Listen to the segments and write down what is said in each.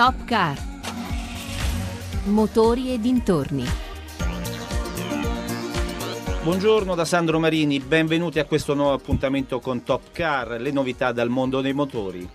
Top Car. Motori e dintorni. Buongiorno da Sandro Marini, benvenuti a questo nuovo appuntamento con Top Car, le novità dal mondo dei motori.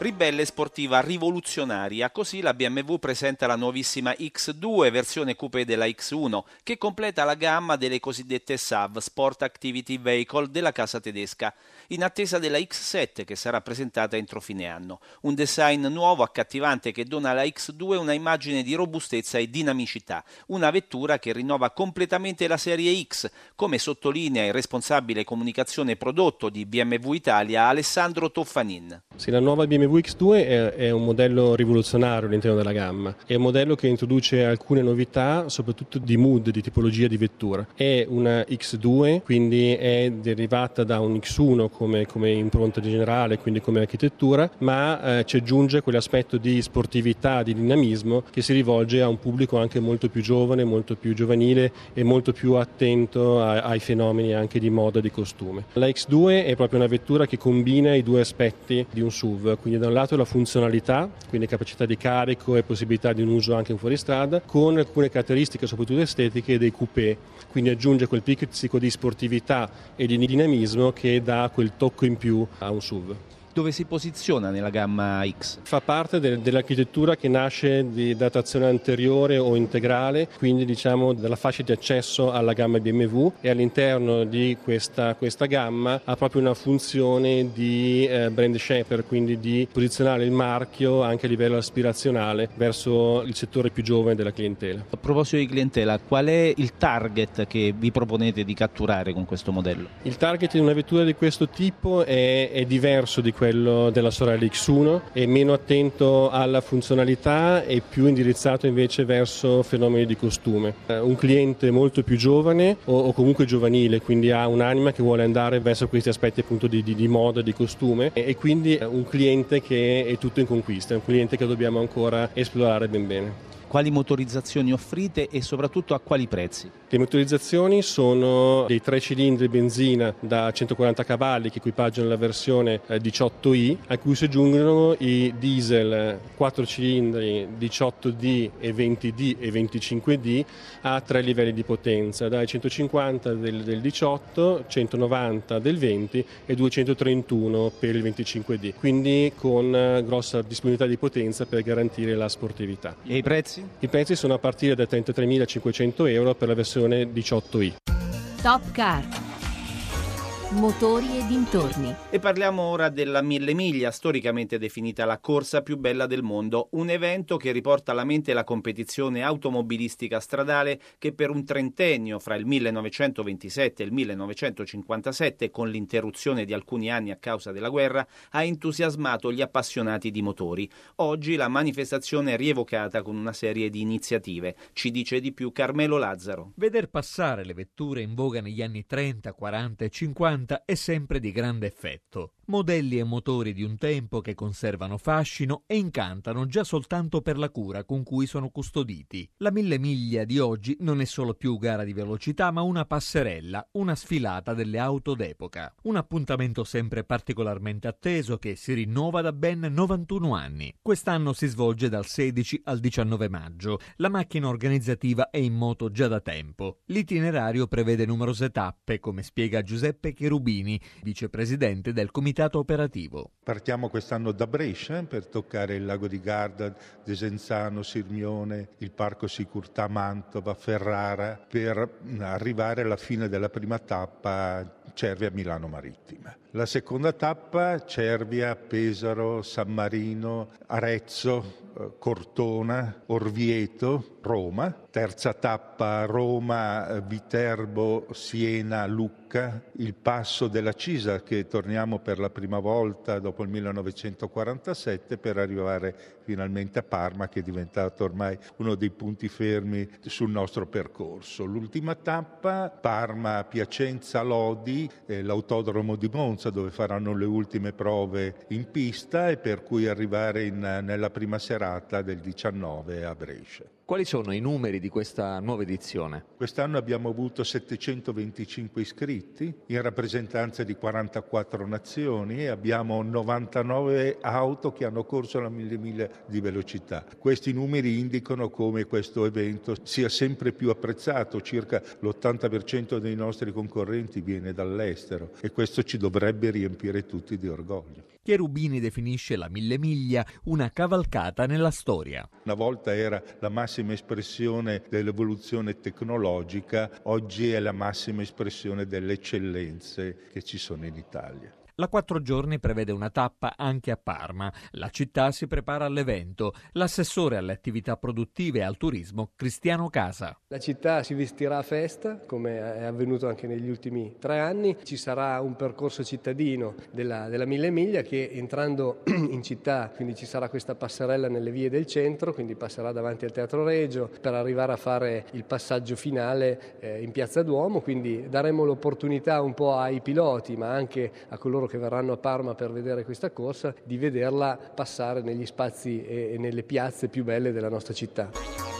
Ribelle sportiva rivoluzionaria, così la BMW presenta la nuovissima X2 versione coupé della X1 che completa la gamma delle cosiddette SAV Sport Activity Vehicle della casa tedesca, in attesa della X7 che sarà presentata entro fine anno. Un design nuovo, accattivante che dona alla X2 una immagine di robustezza e dinamicità, una vettura che rinnova completamente la serie X, come sottolinea il responsabile comunicazione prodotto di BMW Italia Alessandro Toffanin. Sì, la nuova BMW X2 è, è, un modello rivoluzionario all'interno della gamma, è un modello che introduce alcune novità, soprattutto di mood, di tipologia di vettura. È una X2, quindi è derivata da un X1 come, come impronta generale, quindi come architettura, ma eh, ci aggiunge quell'aspetto di sportività, di dinamismo che si rivolge a un pubblico anche molto più giovane, molto più giovanile e molto più attento a, ai fenomeni anche di moda e di costume. La X2 è proprio una vettura che combina i due aspetti di un SUV, quindi da un lato la funzionalità, quindi capacità di carico e possibilità di un uso anche in fuoristrada, con alcune caratteristiche soprattutto estetiche dei coupé, quindi aggiunge quel pizzico di sportività e di dinamismo che dà quel tocco in più a un SUV dove si posiziona nella gamma X? Fa parte de- dell'architettura che nasce di, da trazione anteriore o integrale, quindi diciamo dalla fascia di accesso alla gamma BMW e all'interno di questa, questa gamma ha proprio una funzione di eh, brand shaper, quindi di posizionare il marchio anche a livello aspirazionale verso il settore più giovane della clientela. A proposito di clientela, qual è il target che vi proponete di catturare con questo modello? Il target di una vettura di questo tipo è, è diverso di quello della sorella X1, è meno attento alla funzionalità e più indirizzato invece verso fenomeni di costume. Eh, un cliente molto più giovane o, comunque giovanile, quindi ha un'anima che vuole andare verso questi aspetti appunto di, di, di moda, di costume e, e quindi un cliente che è tutto in conquista, è un cliente che dobbiamo ancora esplorare ben bene quali motorizzazioni offrite e soprattutto a quali prezzi? Le motorizzazioni sono dei tre cilindri benzina da 140 cavalli che equipaggiano la versione 18i, a cui si aggiungono i diesel 4 cilindri 18D e 20D e 25D a tre livelli di potenza, dai 150 del, del 18, 190 del 20 e 231 per il 25D, quindi con grossa disponibilità di potenza per garantire la sportività. E i prezzi? Prezzi? I prezzi sono a partire da 33.500 euro per la versione 18i. Top Car motori e dintorni. E parliamo ora della Mille Miglia, storicamente definita la corsa più bella del mondo, un evento che riporta alla mente la competizione automobilistica stradale che per un trentennio fra il 1927 e il 1957, con l'interruzione di alcuni anni a causa della guerra, ha entusiasmato gli appassionati di motori. Oggi la manifestazione è rievocata con una serie di iniziative. Ci dice di più Carmelo Lazzaro. Veder passare le vetture in voga negli anni 30, 40 e 50 50 è sempre di grande effetto modelli e motori di un tempo che conservano fascino e incantano già soltanto per la cura con cui sono custoditi. La mille miglia di oggi non è solo più gara di velocità, ma una passerella, una sfilata delle auto d'epoca. Un appuntamento sempre particolarmente atteso che si rinnova da ben 91 anni. Quest'anno si svolge dal 16 al 19 maggio. La macchina organizzativa è in moto già da tempo. L'itinerario prevede numerose tappe, come spiega Giuseppe Cherubini, vicepresidente del comitato operativo. Partiamo quest'anno da Brescia per toccare il lago di Garda, Desenzano, Sirmione, il Parco Sicurtà Mantova, Ferrara, per arrivare alla fine della prima tappa Cervia Milano Marittima. La seconda tappa Cervia, Pesaro, San Marino, Arezzo, eh, Cortona, Orvieto, Roma. Terza tappa Roma, Viterbo, Siena, Lucca. Il passo della Cisa che torniamo per la prima volta dopo il 1947 per arrivare finalmente a Parma che è diventato ormai uno dei punti fermi sul nostro percorso. L'ultima tappa Parma, Piacenza, Lodi, eh, l'autodromo di Monza dove faranno le ultime prove in pista e per cui arrivare in, nella prima serata del 19 a Brescia. Quali sono i numeri di questa nuova edizione? Quest'anno abbiamo avuto 725 iscritti in rappresentanza di 44 nazioni e abbiamo 99 auto che hanno corso la mille miglia di velocità. Questi numeri indicano come questo evento sia sempre più apprezzato, circa l'80% dei nostri concorrenti viene dall'estero e questo ci dovrebbe riempire tutti di orgoglio. Cherubini definisce la mille miglia una cavalcata nella storia. Una volta era la massima espressione dell'evoluzione tecnologica, oggi è la massima espressione delle eccellenze che ci sono in Italia. La quattro giorni prevede una tappa anche a Parma. La città si prepara all'evento. L'assessore alle attività produttive e al turismo, Cristiano Casa. La città si vestirà a festa, come è avvenuto anche negli ultimi tre anni. Ci sarà un percorso cittadino della, della Mille Miglia che entrando in città, quindi ci sarà questa passerella nelle vie del centro, quindi passerà davanti al Teatro Regio per arrivare a fare il passaggio finale eh, in Piazza Duomo. Quindi daremo l'opportunità un po' ai piloti, ma anche a coloro che verranno a Parma per vedere questa corsa, di vederla passare negli spazi e nelle piazze più belle della nostra città.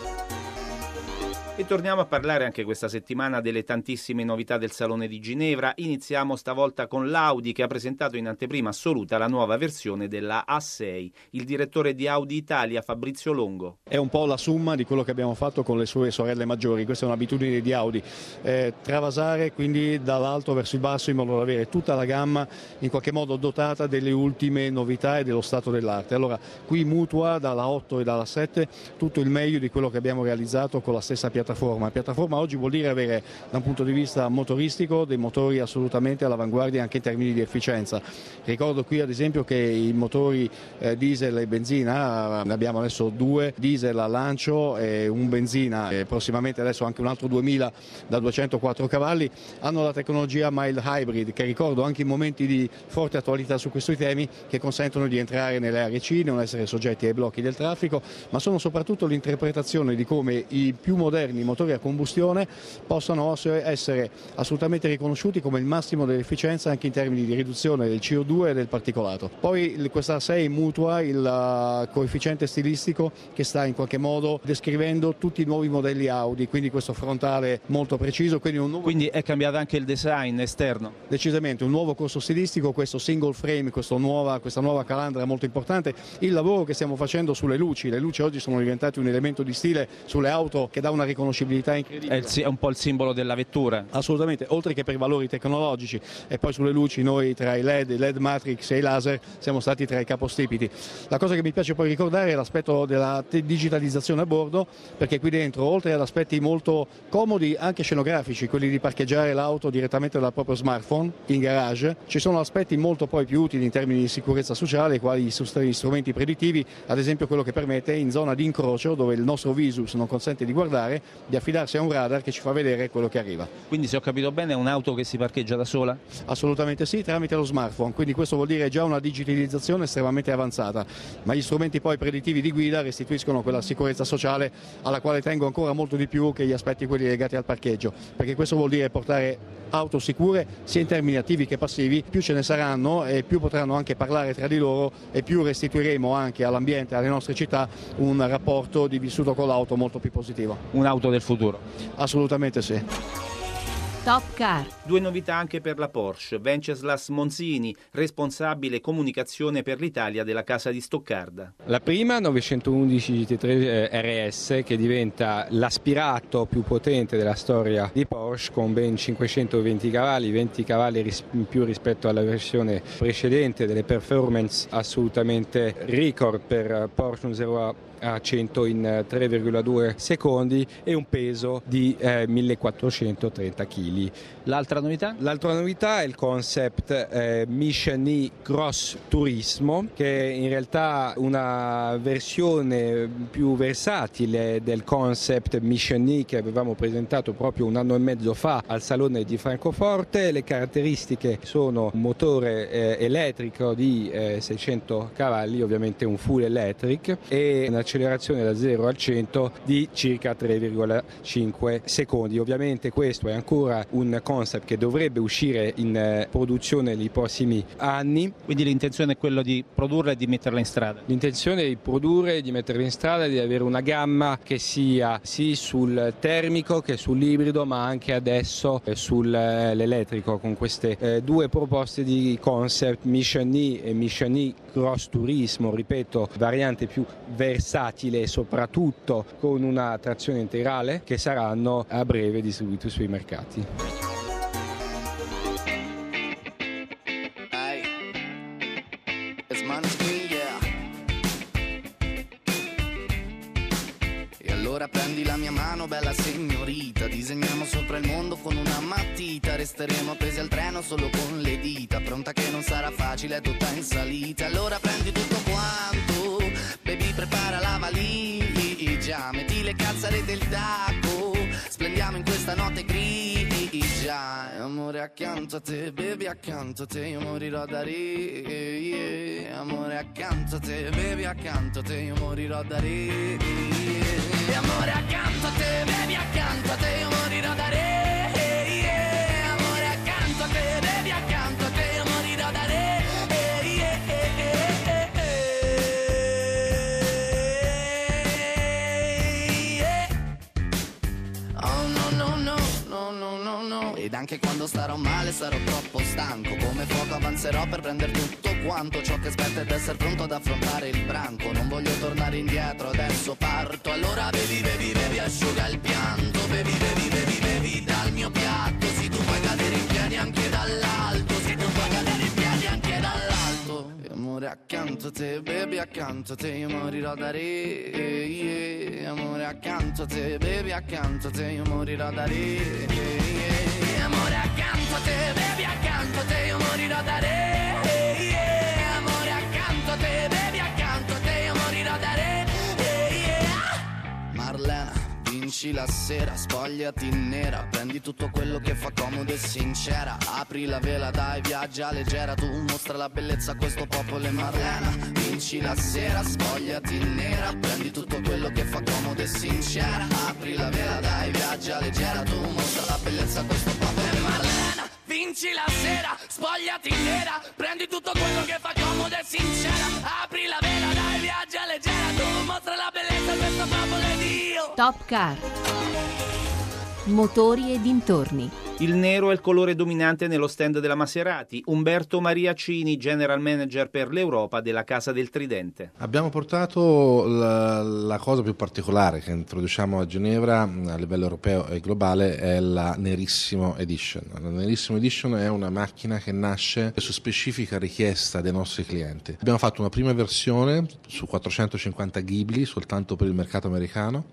E torniamo a parlare anche questa settimana delle tantissime novità del Salone di Ginevra. Iniziamo stavolta con l'Audi che ha presentato in anteprima assoluta la nuova versione della A6. Il direttore di Audi Italia, Fabrizio Longo. È un po' la somma di quello che abbiamo fatto con le sue sorelle maggiori. Questa è un'abitudine di Audi. Eh, travasare quindi dall'alto verso il basso in modo da avere tutta la gamma in qualche modo dotata delle ultime novità e dello stato dell'arte. Allora qui mutua dalla 8 e dalla 7 tutto il meglio di quello che abbiamo realizzato con la stessa piattaforma piattaforma. Piattaforma oggi vuol dire avere da un punto di vista motoristico dei motori assolutamente all'avanguardia anche in termini di efficienza. Ricordo qui ad esempio che i motori eh, diesel e benzina, ne abbiamo adesso due, diesel a lancio e un benzina e prossimamente adesso anche un altro 2000 da 204 cavalli, hanno la tecnologia mild hybrid che ricordo anche in momenti di forte attualità su questi temi che consentono di entrare nelle aree C, non essere soggetti ai blocchi del traffico, ma sono soprattutto l'interpretazione di come i più moderni i motori a combustione possano essere assolutamente riconosciuti come il massimo dell'efficienza anche in termini di riduzione del CO2 e del particolato. Poi questa 6 mutua il uh, coefficiente stilistico che sta in qualche modo descrivendo tutti i nuovi modelli Audi, quindi questo frontale molto preciso. Quindi, nuovo... quindi è cambiato anche il design esterno? Decisamente, un nuovo corso stilistico, questo single frame, nuova, questa nuova calandra molto importante, il lavoro che stiamo facendo sulle luci, le luci oggi sono diventate un elemento di stile sulle auto che dà una riconoscenza riconoscibilità incredibile. È, il, è, un po' il simbolo della vettura. Assolutamente, oltre che per i valori tecnologici e poi sulle luci noi tra i LED, i LED matrix e i laser siamo stati tra i capostipiti. La cosa che mi piace poi ricordare è l'aspetto della digitalizzazione a bordo perché qui dentro oltre ad aspetti molto comodi anche scenografici, quelli di parcheggiare l'auto direttamente dal proprio smartphone in garage, ci sono aspetti molto poi più utili in termini di sicurezza sociale quali gli strumenti predittivi, ad esempio quello che permette in zona di incrocio dove il nostro visus non consente di guardare di affidarsi a un radar che ci fa vedere quello che arriva. Quindi se ho capito bene è un'auto che si parcheggia da sola? Assolutamente sì, tramite lo smartphone, quindi questo vuol dire già una digitalizzazione estremamente avanzata, ma gli strumenti poi predittivi di guida restituiscono quella sicurezza sociale alla quale tengo ancora molto di più che gli aspetti quelli legati al parcheggio, perché questo vuol dire portare auto sicure sia in termini attivi che passivi, più ce ne saranno e più potranno anche parlare tra di loro e più restituiremo anche all'ambiente, alle nostre città un rapporto di vissuto con l'auto molto più positivo. Un'auto del futuro. Assolutamente sì. Top Car. Due novità anche per la Porsche. Venceslas Monzini, responsabile comunicazione per l'Italia della casa di Stoccarda. La prima 911 GT3 eh, RS che diventa l'aspirato più potente della storia di Porsche con ben 520 cavalli, 20 cavalli in più rispetto alla versione precedente, delle performance assolutamente record per Porsche 0 a 100 in 3,2 eh, secondi e un peso di eh, 1430 kg. L'altra novità? L'altra novità è il concept eh, Mission E Cross Turismo che è in realtà una versione più versatile del concept Mission E che avevamo presentato proprio un anno e mezzo fa al Salone di Francoforte. Le caratteristiche sono un motore eh, elettrico di 600 eh, cavalli, ovviamente un full electric e una un'accelerazione da 0 al 100 di circa 3,5 secondi. Ovviamente questo è ancora un concept che dovrebbe uscire in eh, produzione nei prossimi anni. Quindi l'intenzione è quella di produrla e di metterla in strada? L'intenzione è di produrre, di metterla in strada, di avere una gamma che sia sì sul termico che sull'ibrido ma anche adesso eh, sull'elettrico con queste eh, due proposte di concept Mission E e Mission E Cross Turismo, ripeto, variante più versatile e soprattutto con una trazione integrale che saranno a breve distribuite sui mercati. Ora prendi la mia mano, bella signorita. Disegniamo sopra il mondo con una matita. Resteremo appesi al treno solo con le dita. Pronta che non sarà facile, è tutta in salita. Allora prendi tutto quanto. Baby, prepara la valigia. Metti le calzare del tacco. Splendiamo in questa notte grigia. Amore accanto a te, baby accanto a te. Io morirò da re. Amore accanto a te, baby accanto a te. Io morirò da re. Amore accanto a te, bevi accanto a te, io morirò da re. Anche quando starò male sarò troppo stanco. Come fuoco avanzerò per prendere tutto quanto Ciò che aspetta ed essere pronto ad affrontare il branco. Non voglio tornare indietro, adesso parto. Allora bevi, bevi, bevi, asciuga il pianto. Bevi, bevi, bevi, bevi dal mio piatto. Sì, tu puoi cadere in piedi anche dall'alto. Sì, tu puoi cadere in piedi anche dall'alto. Amore accanto a te, bevi accanto a te Io morirò da re, yeah. Amore accanto a te, bevi accanto a te Io morirò da re, yeah. Vinci la sera, spogliati nera Prendi tutto quello che fa comodo e sincera. Apri la vela, dai, viaggia leggera Tu mostra la bellezza a questo popolo e Marlena. Vinci la sera, spogliati nera Prendi tutto quello che fa comodo e sincera. Apri la vela, dai, viaggia leggera Tu mostra la bellezza a questo popolo e Marlena. Vinci la sera, spogliati nera Prendi tutto quello che fa comodo e sincera. Apri la vela, dai, viaggia leggera Tu mostra la Top Car. Motori e dintorni. Il nero è il colore dominante nello stand della Maserati. Umberto Mariacini, general manager per l'Europa della Casa del Tridente. Abbiamo portato la, la, cosa più particolare che introduciamo a Ginevra a livello europeo e globale è la Nerissimo Edition. La Nerissimo Edition è una macchina che nasce su specifica richiesta dei nostri clienti. Abbiamo fatto una prima versione su 450 Ghibli soltanto per il mercato americano.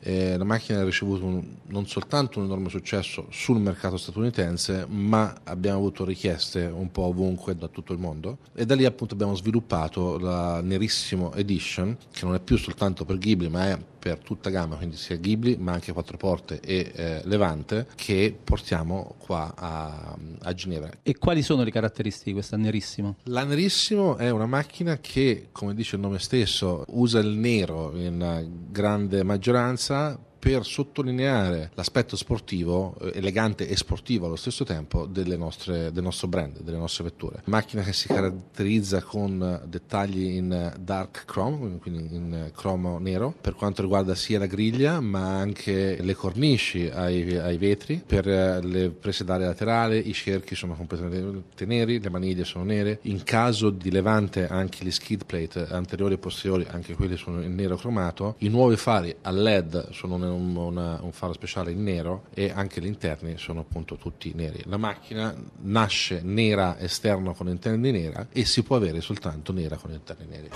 Eh, la macchina ha ricevuto un, non soltanto un enorme successo sul mercato statunitense, ma abbiamo avuto richieste un po' ovunque da tutto il mondo e da lì appunto abbiamo sviluppato la Nerissimo Edition, che non è più soltanto per Ghibli, ma è per tutta gamma, quindi sia Ghibli ma anche quattro porte e eh, Levante, che portiamo qua a, a, Ginevra. E quali sono le caratteristiche di questa Nerissimo? La Nerissimo è una macchina che, come dice il nome stesso, usa il nero in grande maggioranza ça per sottolineare l'aspetto sportivo, elegante e sportivo allo stesso tempo nostre, del nostro brand, delle nostre vetture. Macchina che si caratterizza con dettagli in dark chrome, quindi in cromo nero, per quanto riguarda sia la griglia ma anche le cornici ai, ai vetri, per le prese d'aria laterali, i cerchi sono completamente neri, le maniglie sono nere, in caso di levante anche gli skid plate anteriori e posteriori, anche quelli sono in nero cromato, i nuovi fari a LED sono un, una, un, faro speciale in nero e anche gli interni sono appunto tutti neri. La macchina nasce nera esterno con interni nera e si può avere soltanto nera con interni neri.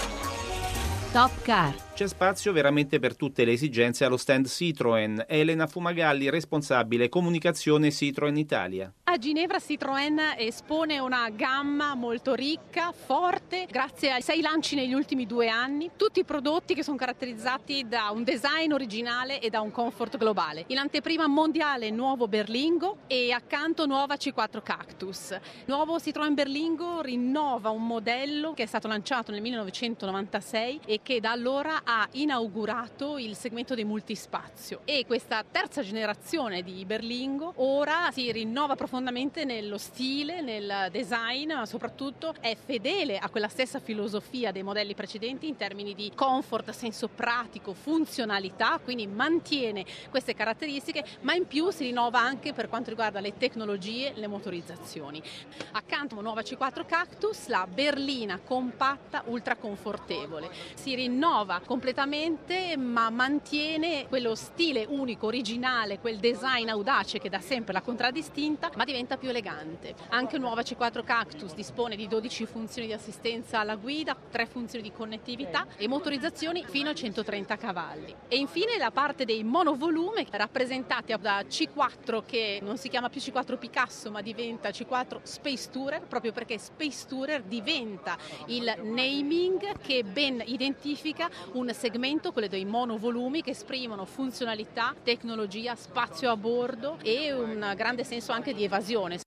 Top Car. C'è spazio veramente per tutte le esigenze allo stand Citroën. Elena Fumagalli, responsabile comunicazione Citroën Italia. A Ginevra Citroën espone una gamma molto ricca, forte, grazie ai sei lanci negli ultimi due anni. Tutti i prodotti che sono caratterizzati da un design originale e da un comfort globale. In anteprima mondiale nuovo Berlingo e accanto nuova C4 Cactus. Nuovo Citroën Berlingo rinnova un modello che è stato lanciato nel 1996 e che da allora ha inaugurato il segmento dei multispazio e questa terza generazione di Berlingo ora si rinnova profondamente nello stile, nel design, ma soprattutto è fedele a quella stessa filosofia dei modelli precedenti in termini di comfort, senso pratico, funzionalità, quindi mantiene queste caratteristiche, ma in più si rinnova anche per quanto riguarda le tecnologie, le motorizzazioni. Accanto a nuova C4 Cactus, la berlina compatta ultra confortevole. Si rinnova completamente ma mantiene quello stile unico, originale, quel design audace che da sempre la contraddistinta, ma diventa più elegante. Anche nuova C4 Cactus dispone di 12 funzioni di assistenza alla guida, 3 funzioni di connettività e motorizzazioni fino a 130 cavalli. E infine la parte dei monovolume rappresentati da C4 che non si chiama più C4 Picasso ma diventa C4 Space Tourer proprio perché Space Tourer diventa il naming che ben identifica un segmento, quello dei monovolumi che esprimono funzionalità, tecnologia, spazio a bordo e un grande senso anche di evasione.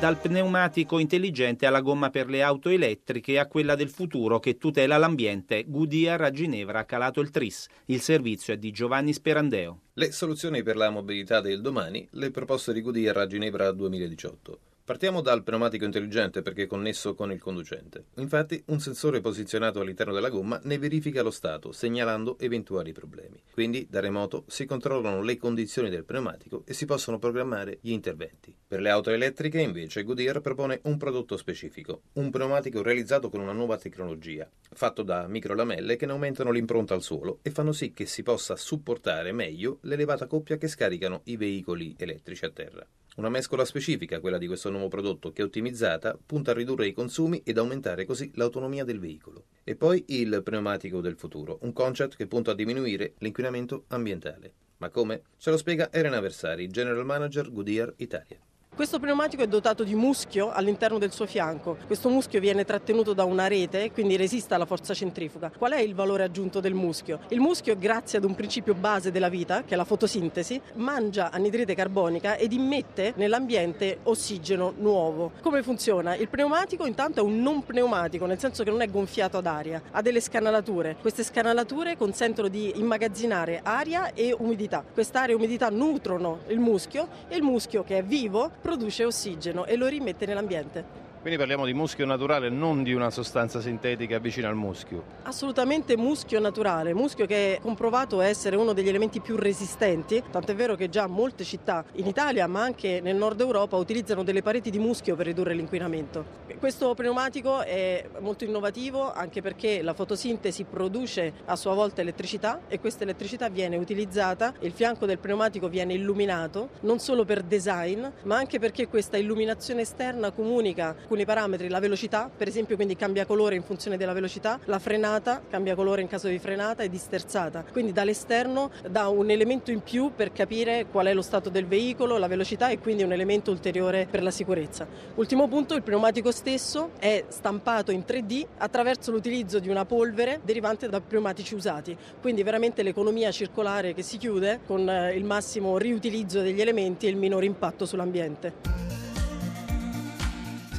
Dal pneumatico intelligente alla gomma per le auto elettriche a quella del futuro che tutela l'ambiente, Goodyear a Ginevra ha calato il TRIS. Il servizio è di Giovanni Sperandeo. Le soluzioni per la mobilità del domani, le proposte di Goodyear a Ginevra 2018. Partiamo dal pneumatico intelligente perché è connesso con il conducente. Infatti, un sensore posizionato all'interno della gomma ne verifica lo stato, segnalando eventuali problemi. Quindi, da remoto, si controllano le condizioni del pneumatico e si possono programmare gli interventi. Per le auto elettriche, invece, Goodyear propone un prodotto specifico, un pneumatico realizzato con una nuova tecnologia, fatto da microlamelle che ne aumentano l'impronta al suolo e fanno sì che si possa supportare meglio l'elevata coppia che scaricano i veicoli elettrici a terra. Una mescola specifica, quella di questo nuovo prodotto, che ottimizzata punta a ridurre i consumi ed aumentare così l'autonomia del veicolo. E poi il pneumatico del futuro, un concept che punta a diminuire l'inquinamento ambientale. Ma come? Ce lo spiega Elena Versari, General Manager Goodyear Italia. Questo pneumatico è dotato di muschio all'interno del suo fianco. Questo muschio viene trattenuto da una rete, quindi resiste alla forza centrifuga. Qual è il valore aggiunto del muschio? Il muschio, grazie ad un principio base della vita, che è la fotosintesi, mangia anidride carbonica ed immette nell'ambiente ossigeno nuovo. Come funziona? Il pneumatico intanto è un non pneumatico, nel senso che non è gonfiato ad aria, ha delle scanalature. Queste scanalature consentono di immagazzinare aria e umidità. Quest'aria e umidità nutrono il muschio e il muschio che è vivo produce ossigeno e lo rimette nell'ambiente. Quindi parliamo di muschio naturale, non di una sostanza sintetica vicina al muschio. Assolutamente muschio naturale, muschio che è comprovato essere uno degli elementi più resistenti, tant'è vero che già molte città in Italia ma anche nel nord Europa utilizzano delle pareti di muschio per ridurre l'inquinamento. Questo pneumatico è molto innovativo anche perché la fotosintesi produce a sua volta elettricità e questa elettricità viene utilizzata, il fianco del pneumatico viene illuminato non solo per design ma anche perché questa illuminazione esterna comunica alcuni parametri, la velocità, per esempio quindi cambia colore in funzione della velocità, la frenata cambia colore in caso di frenata e di sterzata. Quindi dall'esterno dà un elemento in più per capire qual è lo stato del veicolo, la velocità e quindi un elemento ulteriore per la sicurezza. Ultimo punto, il pneumatico stesso è stampato in 3D attraverso l'utilizzo di una polvere derivante da pneumatici usati, quindi veramente l'economia circolare che si chiude con eh, il massimo riutilizzo degli elementi e il minore impatto sull'ambiente.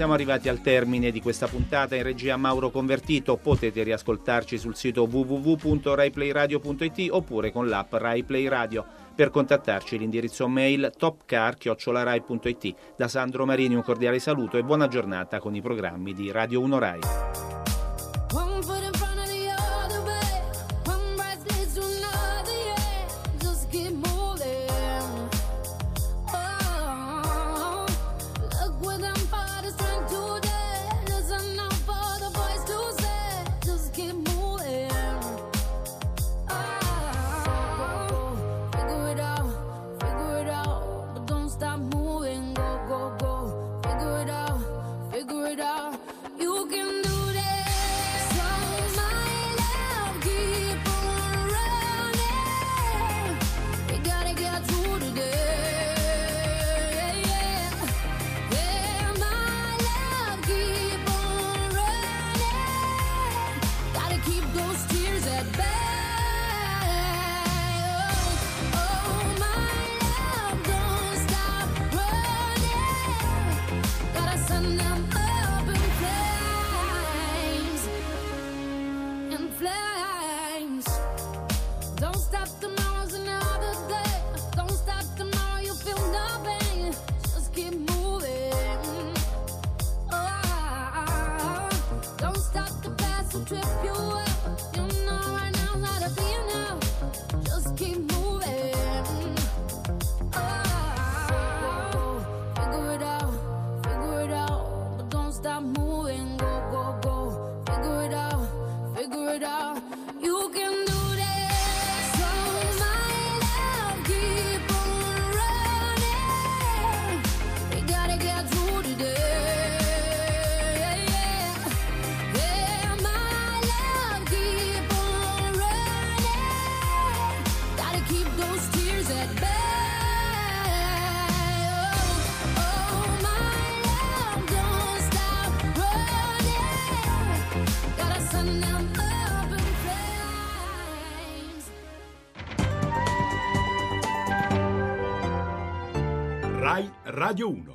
Siamo arrivati al termine di questa puntata in regia Mauro Convertito. Potete riascoltarci sul sito www.raiplayradio.it oppure con l'app RaiPlay Radio. Per contattarci l'indirizzo mail topcar.it. Da Sandro Marini un cordiale saluto e buona giornata con i programmi di Radio 1 Rai. Radio 1